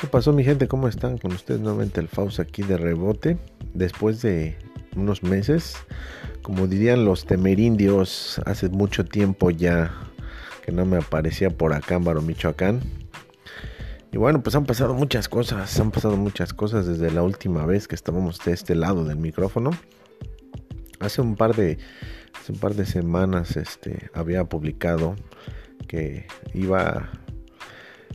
¿Qué pasó mi gente? ¿Cómo están? Con ustedes nuevamente el Faust aquí de rebote. Después de unos meses, como dirían los temerindios, hace mucho tiempo ya que no me aparecía por acá en Baro, Michoacán. Y bueno, pues han pasado muchas cosas, han pasado muchas cosas desde la última vez que estábamos de este lado del micrófono. Hace un par de, hace un par de semanas este, había publicado que iba,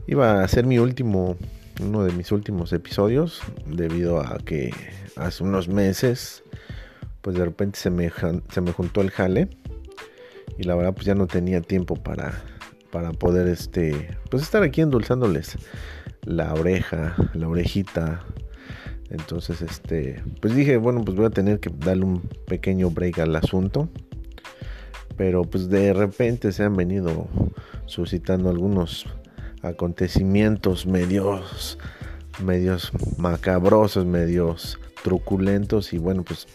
iba a ser mi último, uno de mis últimos episodios, debido a que hace unos meses, pues de repente se me, se me juntó el jale y la verdad pues ya no tenía tiempo para, para poder este, pues estar aquí endulzándoles la oreja, la orejita. Entonces, este, pues dije, bueno, pues voy a tener que darle un pequeño break al asunto. Pero pues de repente se han venido suscitando algunos acontecimientos medios medios macabrosos, medios truculentos y bueno, pues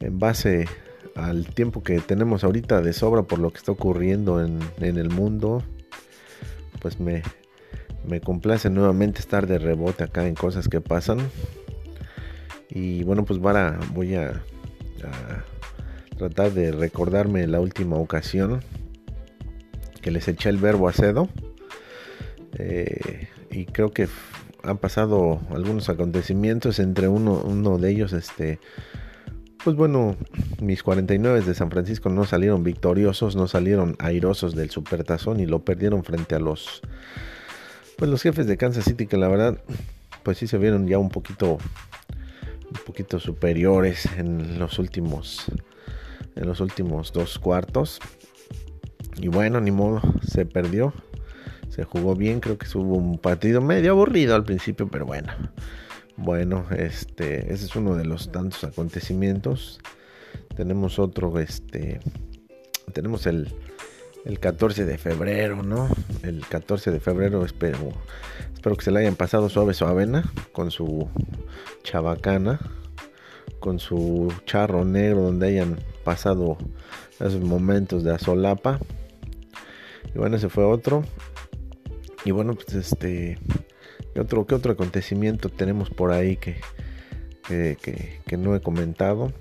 en base al tiempo que tenemos ahorita de sobra por lo que está ocurriendo en, el mundo, pues me, me complace nuevamente estar de rebote acá en cosas que pasan. Y bueno, pues para, voy a tratar de recordarme la última ocasión que les eché el verbo acedo. Eh, y creo que han pasado algunos acontecimientos, entre uno, de ellos, este, pues bueno, mis 49 de San Francisco no salieron victoriosos, no salieron airosos del supertazón y lo perdieron frente a los, pues los jefes de Kansas City que la verdad, pues sí se vieron ya un poquito, un poquito superiores en los últimos, en los últimos dos cuartos. Y bueno, ni modo, se perdió. Se jugó bien, creo que hubo un partido medio aburrido al principio, pero bueno. Bueno, este, ese es uno de los tantos acontecimientos. Tenemos otro, este, tenemos el, el 14 de febrero, ¿no? El 14 de febrero espero, espero que se le hayan pasado suave su avena con su chabacana, con su charro negro donde hayan pasado esos momentos de azolapa. Y bueno, ese fue otro. Y bueno, pues este. ¿Qué otro, qué otro acontecimiento tenemos por ahí que, que, no he comentado?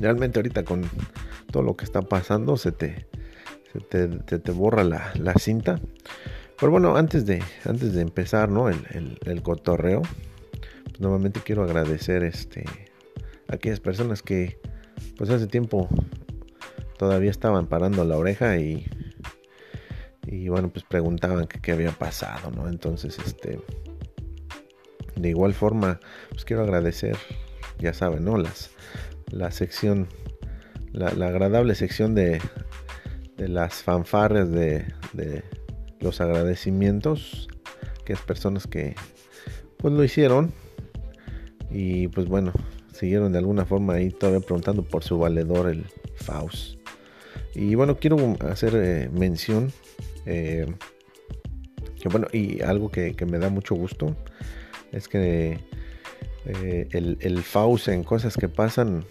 Realmente ahorita con todo lo que está pasando se te, se te, borra la, la, cinta. Pero bueno, antes de, antes de empezar ¿no? el, el, cotorreo, pues nuevamente quiero agradecer este, a aquellas personas que pues hace tiempo todavía estaban parando la oreja y y bueno pues preguntaban qué había pasado no entonces este de igual forma pues quiero agradecer ya saben no las la sección la, agradable sección de, de las fanfarres de, los agradecimientos que es personas que pues lo hicieron y pues bueno siguieron de alguna forma ahí todavía preguntando por su valedor el Faust. Y bueno quiero hacer eh, mención eh, bueno, y algo que, me da mucho gusto es que eh, el, Faust en cosas que pasan,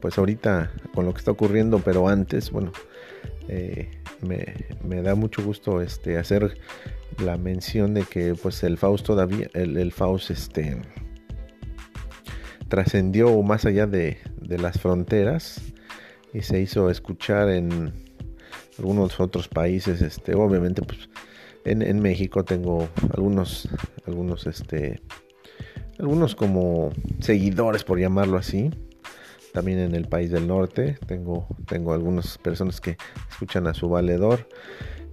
pues ahorita con lo que está ocurriendo, pero antes, bueno, eh, me, da mucho gusto este, hacer la mención de que pues el Faust todavía, el, Faust este, trascendió más allá de las fronteras y se hizo escuchar en, algunos otros países, este, obviamente, pues en, México tengo algunos, algunos, este, algunos como seguidores, por llamarlo así. También en el país del norte tengo, tengo algunas personas que escuchan a su valedor.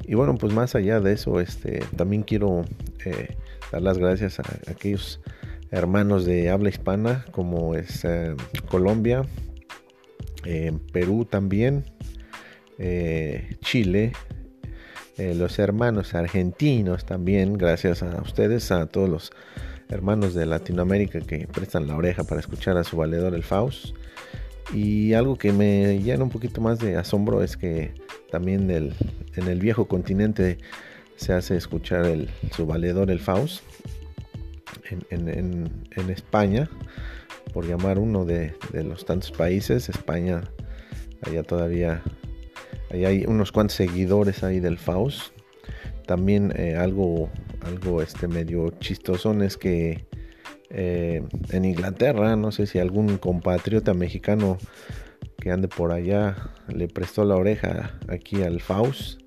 Y bueno, pues más allá de eso, este, también quiero eh, dar las gracias a, aquellos hermanos de habla hispana, como es eh, Colombia, eh, Perú también, eh, Chile, eh, los hermanos argentinos también, gracias a ustedes, a todos los hermanos de Latinoamérica que prestan la oreja para escuchar a su valedor el Faust. Y algo que me llena un poquito más de asombro es que también en el viejo continente se hace escuchar el, su valedor el Faust. En, España, por llamar uno de, de los tantos países, España allá todavía Hay unos cuantos seguidores ahí del Faust. también eh, algo, algo este medio chistosón es que eh, en Inglaterra, no sé si algún compatriota mexicano que ande por allá le prestó la oreja aquí al Faust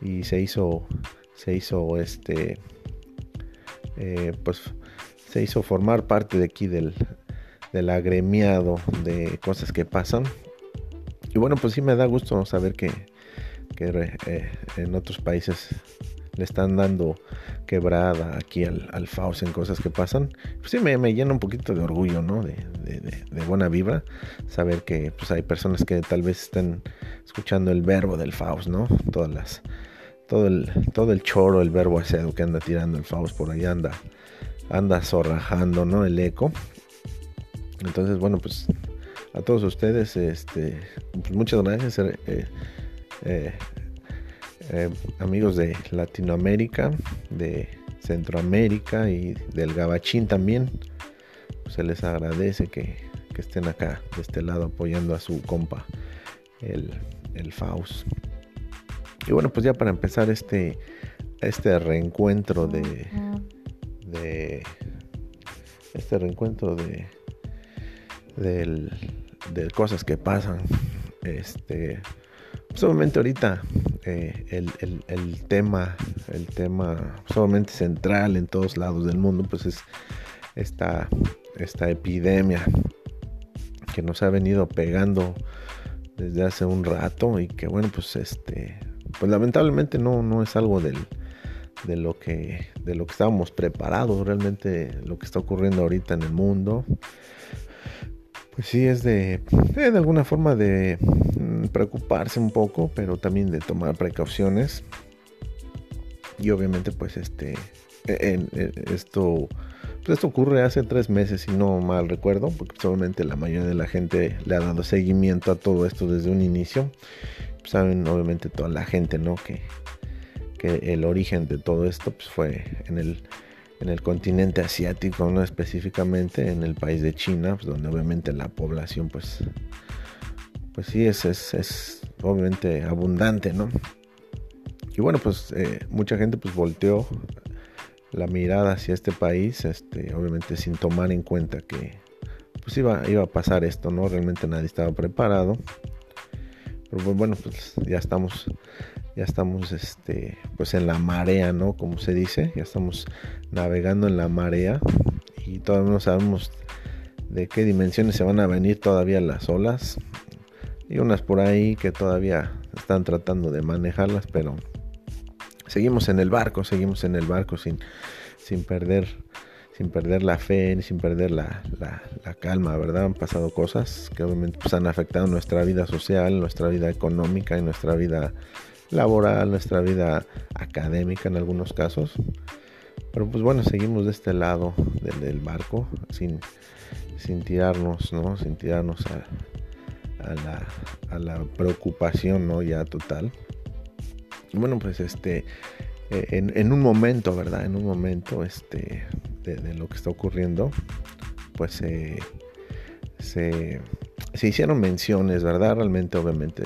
y se hizo, se hizo este, eh, pues se hizo formar parte de aquí del, del agremiado de cosas que pasan. Y bueno, pues sí me da gusto saber que, eh, en otros países le están dando quebrada aquí al, al Faust en cosas que pasan. Pues sí me, llena un poquito de orgullo, ¿no? De, buena vibra. Saber que pues hay personas que tal vez estén escuchando el verbo del Faust, ¿no? Todas las, todo el, todo el choro, el verbo acedo que anda tirando el Faust por ahí anda, anda zorrajando, ¿no? El eco. Entonces, bueno, pues a todos ustedes, este, pues muchas gracias, eh, eh, eh, amigos de Latinoamérica, de Centroamérica y del Gabachín también. Pues, se les agradece que, estén acá de este lado apoyando a su compa, el, el Faust. Y bueno, pues ya para empezar este, este reencuentro de, de este reencuentro de de cosas que pasan. Este, solamente ahorita eh, el, tema, el tema solamente central en todos lados del mundo, pues es esta, esta epidemia que nos ha venido pegando desde hace un rato y que bueno, pues este, pues lamentablemente no, no es algo del, de lo que de lo que estábamos preparados realmente lo que está ocurriendo ahorita en el mundo pues sí es de, de alguna forma de mm, preocuparse un poco, pero también de tomar precauciones. Y obviamente pues este, e, e, esto, pues esto ocurre hace tres meses, si no mal recuerdo, porque solamente la mayoría de la gente le ha dado seguimiento a todo esto desde un inicio. Pues saben obviamente toda la gente, ¿no? Que, que el origen de todo esto pues fue en el en el continente asiático, no específicamente en el país de China, pues, donde obviamente la población pues, pues sí es, es, obviamente abundante, ¿no? Y bueno, pues eh, mucha gente pues volteó la mirada hacia este país, este, obviamente sin tomar en cuenta que pues iba, iba a pasar esto, ¿no? Realmente nadie estaba preparado. Pero pues, bueno, pues ya estamos ya estamos este pues en la marea no como se dice ya estamos navegando en la marea y todavía no sabemos de qué dimensiones se van a venir todavía las olas. Y unas por ahí que todavía están tratando de manejarlas pero seguimos en el barco seguimos en el barco sin sin perder sin perder la fe sin perder la, la, calma verdad han pasado cosas que obviamente pues, han afectado nuestra vida social nuestra vida económica y nuestra vida laboral, nuestra vida académica en algunos casos. Pero pues bueno, seguimos de este lado del, barco sin, sin tirarnos, ¿no? Sin tirarnos a, la, a la preocupación, ¿no? Ya total. bueno, pues este, eh, en, un momento, ¿verdad? En un momento este, de, lo que está ocurriendo, pues se, se hicieron menciones, ¿verdad? Realmente, obviamente,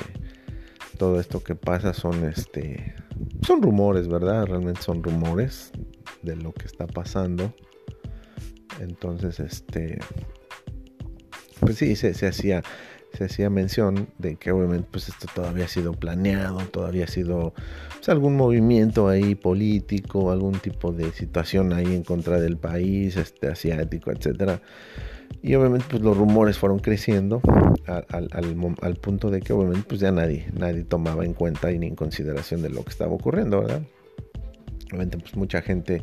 todo esto que pasa son este son rumores, ¿verdad? Realmente son rumores de lo que está pasando. Entonces, este pues sí, se, hacía se hacía mención de que obviamente pues esto todavía ha sido planeado, todavía ha sido pues, algún movimiento ahí político, algún tipo de situación ahí en contra del país, este asiático, etcétera. Y obviamente pues los rumores fueron creciendo al, punto de que obviamente pues ya nadie, nadie tomaba en cuenta y ni en consideración de lo que estaba ocurriendo, ¿verdad? Obviamente pues mucha gente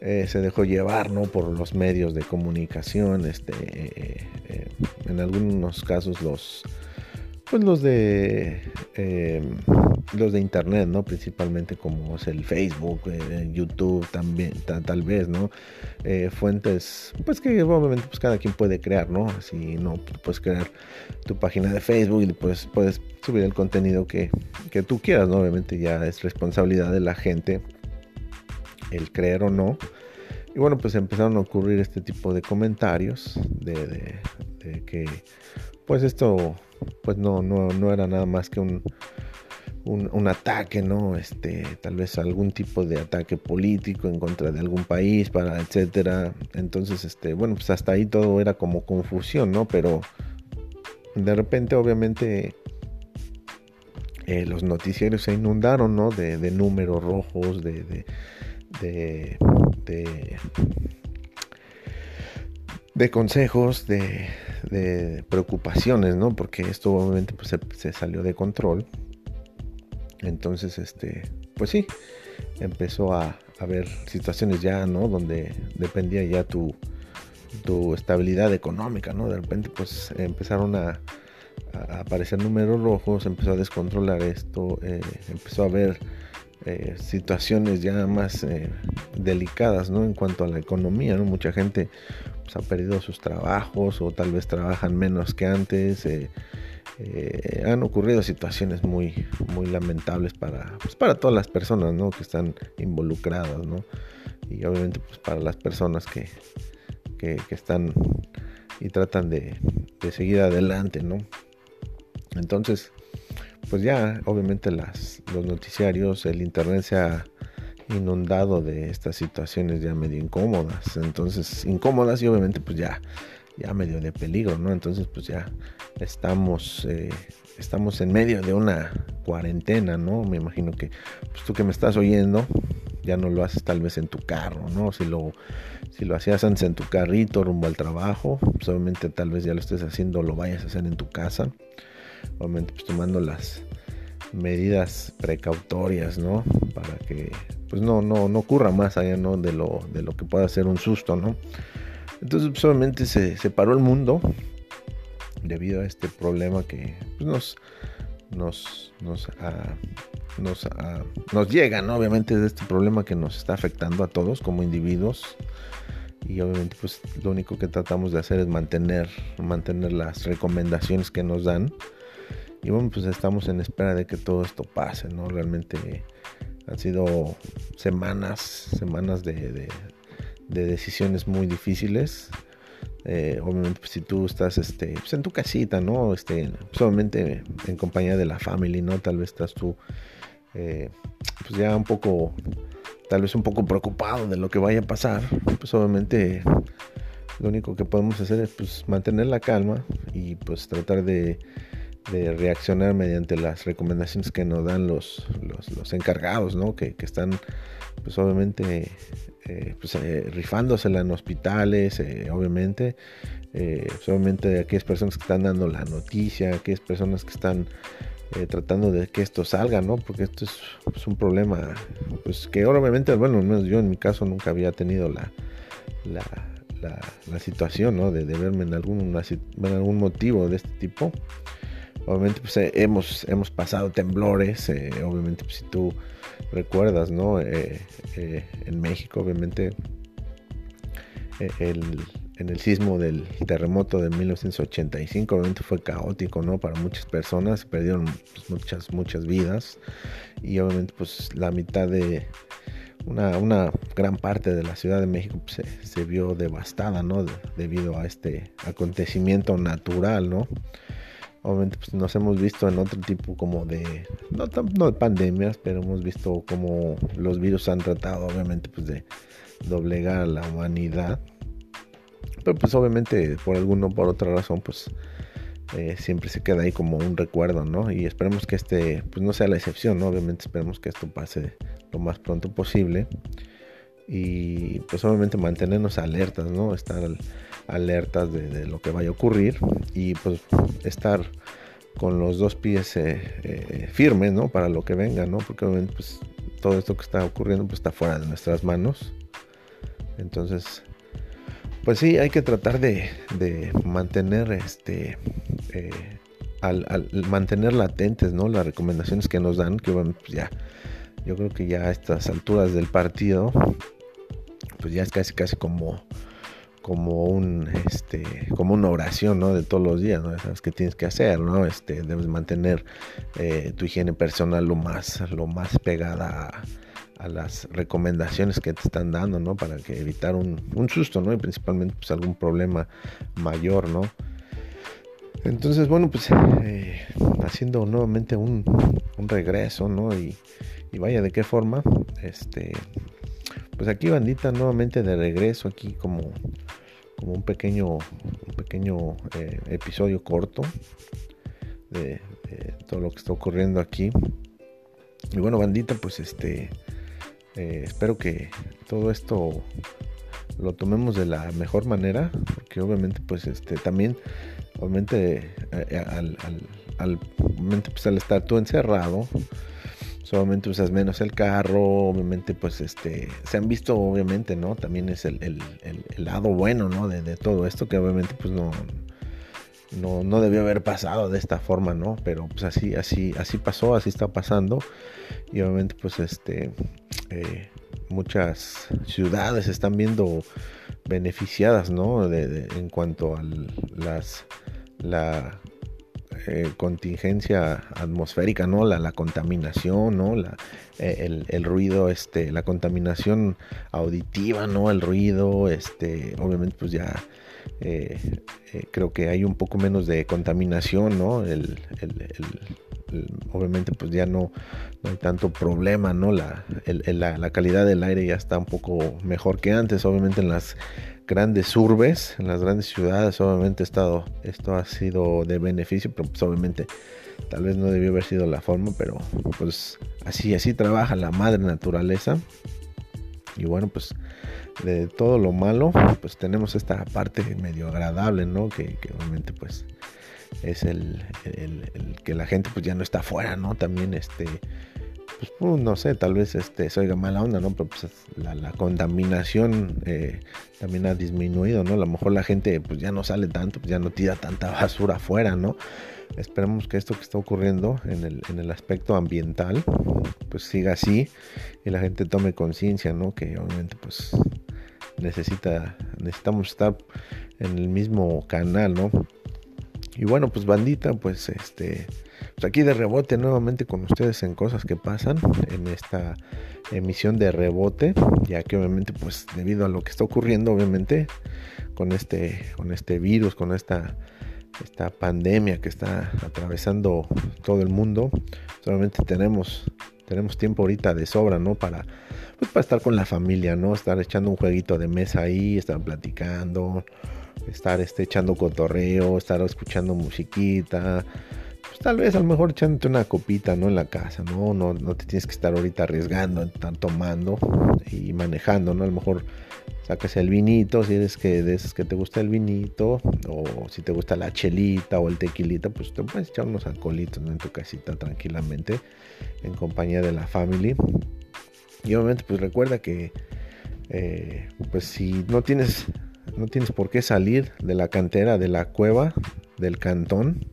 eh, se dejó llevar, ¿no? Por los medios de comunicación, este, eh, eh, en algunos casos los pues los de em, los de internet no principalmente como es el Facebook eh, YouTube también tal vez no eh, fuentes pues que obviamente pues cada quien puede crear no si no puedes crear tu página de Facebook y pues puedes subir el contenido que, que tú quieras no obviamente ya es responsabilidad de la gente el creer o no. Y bueno pues empezaron a ocurrir este tipo de comentarios de, de que pues esto pues no, no, no era nada más que un un, ataque, ¿no? Este, tal vez algún tipo de ataque político en contra de algún país, para, etcétera. Entonces, este, bueno, pues hasta ahí todo era como confusión, ¿no? Pero de repente, obviamente, eh, los noticieros se inundaron, ¿no? De, números rojos, de, de, de, de, consejos, de, preocupaciones, ¿no? Porque esto obviamente pues, se salió de control. Entonces, este, pues sí, empezó a haber situaciones ya, ¿no? Donde dependía ya tu, estabilidad económica, ¿no? De repente, pues empezaron a, aparecer números rojos, empezó a descontrolar esto, eh, empezó a haber eh, situaciones ya más eh, delicadas, ¿no? En cuanto a la economía, ¿no? Mucha gente pues, ha perdido sus trabajos o tal vez trabajan menos que antes. Eh, han ocurrido situaciones muy, muy lamentables para, pues, para todas las personas ¿no? que están involucradas, ¿no? Y obviamente pues, para las personas que, que, están y tratan de, de, seguir adelante, ¿no? Entonces, pues ya obviamente las, los noticiarios, el internet se ha inundado de estas situaciones ya medio incómodas. Entonces, incómodas y obviamente pues ya ya medio de peligro, ¿no? Entonces pues ya estamos, eh, estamos en medio de una cuarentena, ¿no? Me imagino que pues, tú que me estás oyendo ya no lo haces tal vez en tu carro, ¿no? Si lo, si lo hacías antes en tu carrito rumbo al trabajo, pues obviamente tal vez ya lo estés haciendo, lo vayas a hacer en tu casa, obviamente pues tomando las medidas precautorias, ¿no? Para que pues no, no, no ocurra más allá, ¿no? De lo, de lo que pueda ser un susto, ¿no? Entonces, solamente se separó el mundo debido a este problema que pues, nos, nos, nos, ah, ah, nos llega, ¿no? Obviamente de este problema que nos está afectando a todos como individuos. Y obviamente pues lo único que tratamos de hacer es mantener, mantener las recomendaciones que nos dan. Y bueno, pues estamos en espera de que todo esto pase, ¿no? Realmente han sido semanas, semanas de de decisiones muy difíciles. Eh, obviamente pues, si tú estás este, pues, en tu casita, ¿no? Este, solamente en compañía de la family, ¿no? Tal vez estás tú eh, pues ya un poco, tal vez un poco preocupado de lo que vaya a pasar. Pues obviamente lo único que podemos hacer es pues mantener la calma y pues tratar de, de reaccionar mediante las recomendaciones que nos dan los, los, encargados, ¿no? Que, que, están pues obviamente eh, pues, eh, rifándosela en hospitales, eh, obviamente, pues, obviamente aquellas personas que están dando la noticia, aquellas personas que están tratando de que esto salga, ¿no? Porque esto es pues, un problema, pues que obviamente, bueno, yo en mi caso nunca había tenido la, la, la, situación, ¿no? De, verme en algún, en algún motivo de este tipo. Obviamente, pues hemos, hemos pasado temblores, obviamente, pues, si tú recuerdas, ¿no? Eh, eh, en México, obviamente, eh, en el sismo del terremoto de 1985, obviamente fue caótico, ¿no? Para muchas personas, perdieron pues, muchas, muchas vidas y obviamente pues la mitad de una, una gran parte de la Ciudad de México pues, se, vio devastada, ¿no? debido a este acontecimiento natural, ¿no? Obviamente pues, nos hemos visto en otro tipo como de no, no de pandemias pero hemos visto como los virus han tratado obviamente pues de doblegar a la humanidad. Pero pues obviamente por alguna o por otra razón pues eh, siempre se queda ahí como un recuerdo no y esperemos que este pues no sea la excepción no obviamente esperemos que esto pase lo más pronto posible y pues obviamente mantenernos alertas no estar alertas de, lo que vaya a ocurrir y pues estar con los dos pies eh, eh, firmes, ¿no? Para lo que venga, ¿no? Porque obviamente pues todo esto que está ocurriendo pues está fuera de nuestras manos. Entonces, pues sí, hay que tratar de, mantener este... Eh, al, mantener latentes, ¿no? Las recomendaciones que nos dan, que bueno, pues ya, yo creo que ya a estas alturas del partido, pues ya es casi, casi como como un este como una oración ¿no? de todos los días ¿no? sabes qué tienes que hacer no este debes mantener eh, tu higiene personal lo más lo más pegada a, las recomendaciones que te están dando no para que evitar un, un, susto no y principalmente pues algún problema mayor no Entonces, bueno, pues eh, haciendo nuevamente un, regreso, ¿no? Y, vaya de qué forma, este, pues aquí bandita nuevamente de regreso, aquí como, como un pequeño, un pequeño eh, episodio corto de, todo lo que está ocurriendo aquí. Y bueno, bandita, pues este, eh, espero que todo esto lo tomemos de la mejor manera, porque obviamente, pues este, también obviamente eh, al, al, pues, al estar tú encerrado, solamente usas menos el carro, obviamente pues este, se han visto obviamente, ¿no? También es el, el, lado bueno, ¿no? De, de, todo esto que obviamente pues no, no, no debió haber pasado de esta forma, ¿no? Pero pues así, así, así pasó, así está pasando. Y obviamente pues este, eh, muchas ciudades están viendo beneficiadas, ¿no? De, en cuanto a las la eh, contingencia atmosférica, ¿no? La, la contaminación, ¿no? La, eh, el, ruido, este, la contaminación auditiva, ¿no? El ruido, este, obviamente pues ya eh, creo que hay un poco menos de contaminación, ¿no? El, obviamente pues ya no, hay tanto problema, ¿no? La, calidad del aire ya está un poco mejor que antes, obviamente en las grandes urbes, en las grandes ciudades, obviamente esto ha sido de beneficio, pero pues obviamente tal vez no debió haber sido la forma, pero pues así, así trabaja la madre naturaleza. Y bueno, pues de todo lo malo, pues tenemos esta parte medio agradable, ¿no? Que, obviamente pues es el, que la gente pues ya no está afuera, ¿no? También este pues, pues, no sé, tal vez este, se oiga mala onda, ¿no? Pero pues la, contaminación eh, también ha disminuido, ¿no? A lo mejor la gente pues ya no sale tanto, pues ya no tira tanta basura afuera, ¿no? Esperemos que esto que está ocurriendo en el, en el aspecto ambiental pues siga así y la gente tome conciencia, ¿no? Que obviamente pues necesita, necesitamos estar en el mismo canal, ¿no? Y bueno, pues bandita, pues este pues aquí de rebote nuevamente con ustedes en cosas que pasan en esta emisión de rebote, ya que obviamente pues debido a lo que está ocurriendo obviamente con este con este virus, con esta esta pandemia que está atravesando todo el mundo, solamente tenemos tenemos tiempo ahorita de sobra, ¿no? Para pues para estar con la familia, ¿no? Estar echando un jueguito de mesa ahí, estar platicando, estar este, echando cotorreo, estar escuchando musiquita, pues tal vez a lo mejor echándote una copita, ¿no? En la casa, ¿no? No, no te tienes que estar ahorita arriesgando, estar tomando y manejando, ¿no? A lo mejor sacas el vinito, si eres que de esos que te gusta el vinito, o si te gusta la chelita o el tequilita, pues te puedes echar unos alcoholitos en tu casita tranquilamente, en compañía de la family. Y obviamente, pues recuerda que, eh, pues si no tienes, no tienes por qué salir de la cantera, de la cueva, del cantón,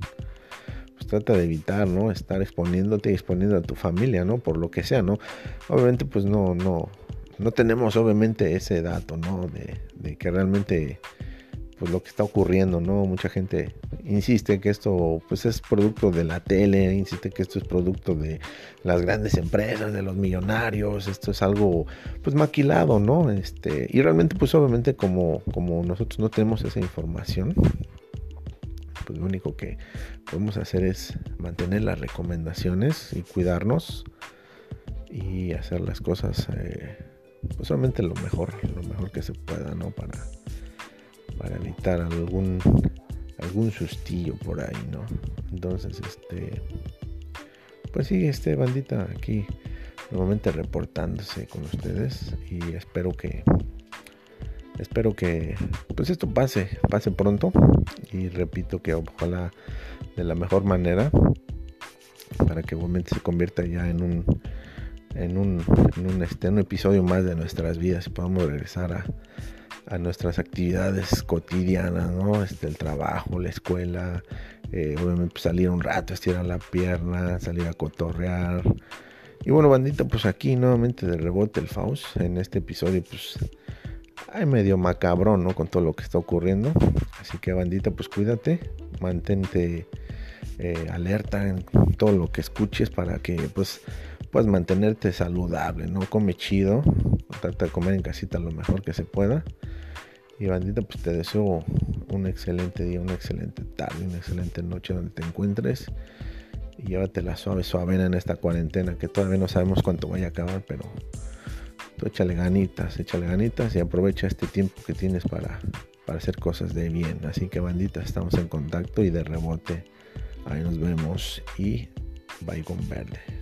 trata de evitar, ¿no? Estar exponiéndote y exponiendo a tu familia, ¿no? Por lo que sea, ¿no? Obviamente, pues no, no, no tenemos obviamente ese dato, ¿no? De, que realmente, pues lo que está ocurriendo, ¿no? Mucha gente insiste que esto, pues es producto de la tele, insiste que esto es producto de las grandes empresas, de los millonarios, esto es algo, pues maquilado, ¿no? Este, y realmente, pues obviamente como, como nosotros no tenemos esa información, pues lo único que podemos hacer es mantener las recomendaciones y cuidarnos y hacer las cosas eh, pues solamente lo mejor, lo mejor que se pueda, ¿no? Para, para evitar algún algún sustillo por ahí, ¿no? Entonces, este pues sí, este bandita aquí nuevamente reportándose con ustedes y espero que espero que pues esto pase, pase pronto y repito que ojalá de la mejor manera para que obviamente se convierta ya en un en un, en un, este, un episodio más de nuestras vidas y podamos regresar a, a nuestras actividades cotidianas, ¿no? Este, el trabajo, la escuela, eh, obviamente salir un rato, estirar la pierna, salir a cotorrear. Y bueno, bandita, pues aquí nuevamente de rebote el Faust. En este episodio, pues hay medio macabrón, ¿no? Con todo lo que está ocurriendo. Así que bandita, pues cuídate, mantente eh, alerta en todo lo que escuches para que pues puedas mantenerte saludable, ¿no? Come chido, trata de comer en casita lo mejor que se pueda. Y bandita, pues te deseo un excelente día, una excelente tarde, una excelente noche donde te encuentres. Y llévatela suave, suave en esta cuarentena que todavía no sabemos cuánto vaya a acabar, pero tú échale ganitas, échale ganitas y aprovecha este tiempo que tienes para, para hacer cosas de bien. Así que bandita, estamos en contacto y de rebote. Ahí nos vemos y bye con verde.